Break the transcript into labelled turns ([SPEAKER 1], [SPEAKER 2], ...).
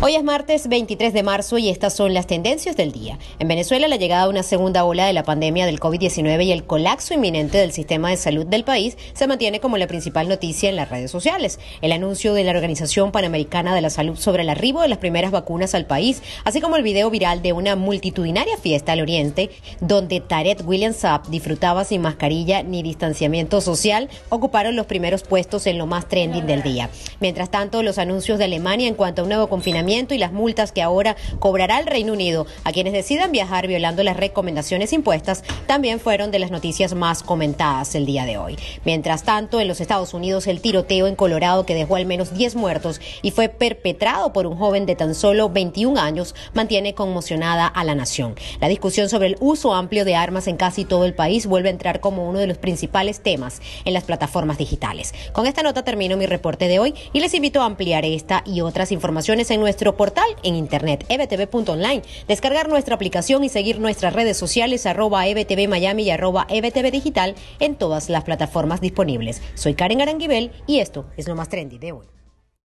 [SPEAKER 1] Hoy es martes 23 de marzo y estas son las tendencias del día. En Venezuela, la llegada de una segunda ola de la pandemia del COVID-19 y el colapso inminente del sistema de salud del país se mantiene como la principal noticia en las redes sociales. El anuncio de la Organización Panamericana de la Salud sobre el arribo de las primeras vacunas al país, así como el video viral de una multitudinaria fiesta al oriente, donde Tarek William Saab disfrutaba sin mascarilla ni distanciamiento social, ocuparon los primeros puestos en lo más trending del día. Mientras tanto, los anuncios de Alemania en cuanto a un nuevo confinamiento y las multas que ahora cobrará el Reino Unido a quienes decidan viajar violando las recomendaciones impuestas también fueron de las noticias más comentadas el día de hoy. Mientras tanto, en los Estados Unidos el tiroteo en Colorado que dejó al menos 10 muertos y fue perpetrado por un joven de tan solo 21 años mantiene conmocionada a la nación. La discusión sobre el uso amplio de armas en casi todo el país vuelve a entrar como uno de los principales temas en las plataformas digitales. Con esta nota termino mi reporte de hoy y les invito a ampliar esta y otras informaciones en nuestro nuestro portal en internet ebtv.online, descargar nuestra aplicación y seguir nuestras redes sociales arroba ebtv Miami y arroba ebtv digital en todas las plataformas disponibles. Soy Karen Aranguibel y esto es lo más trendy de hoy.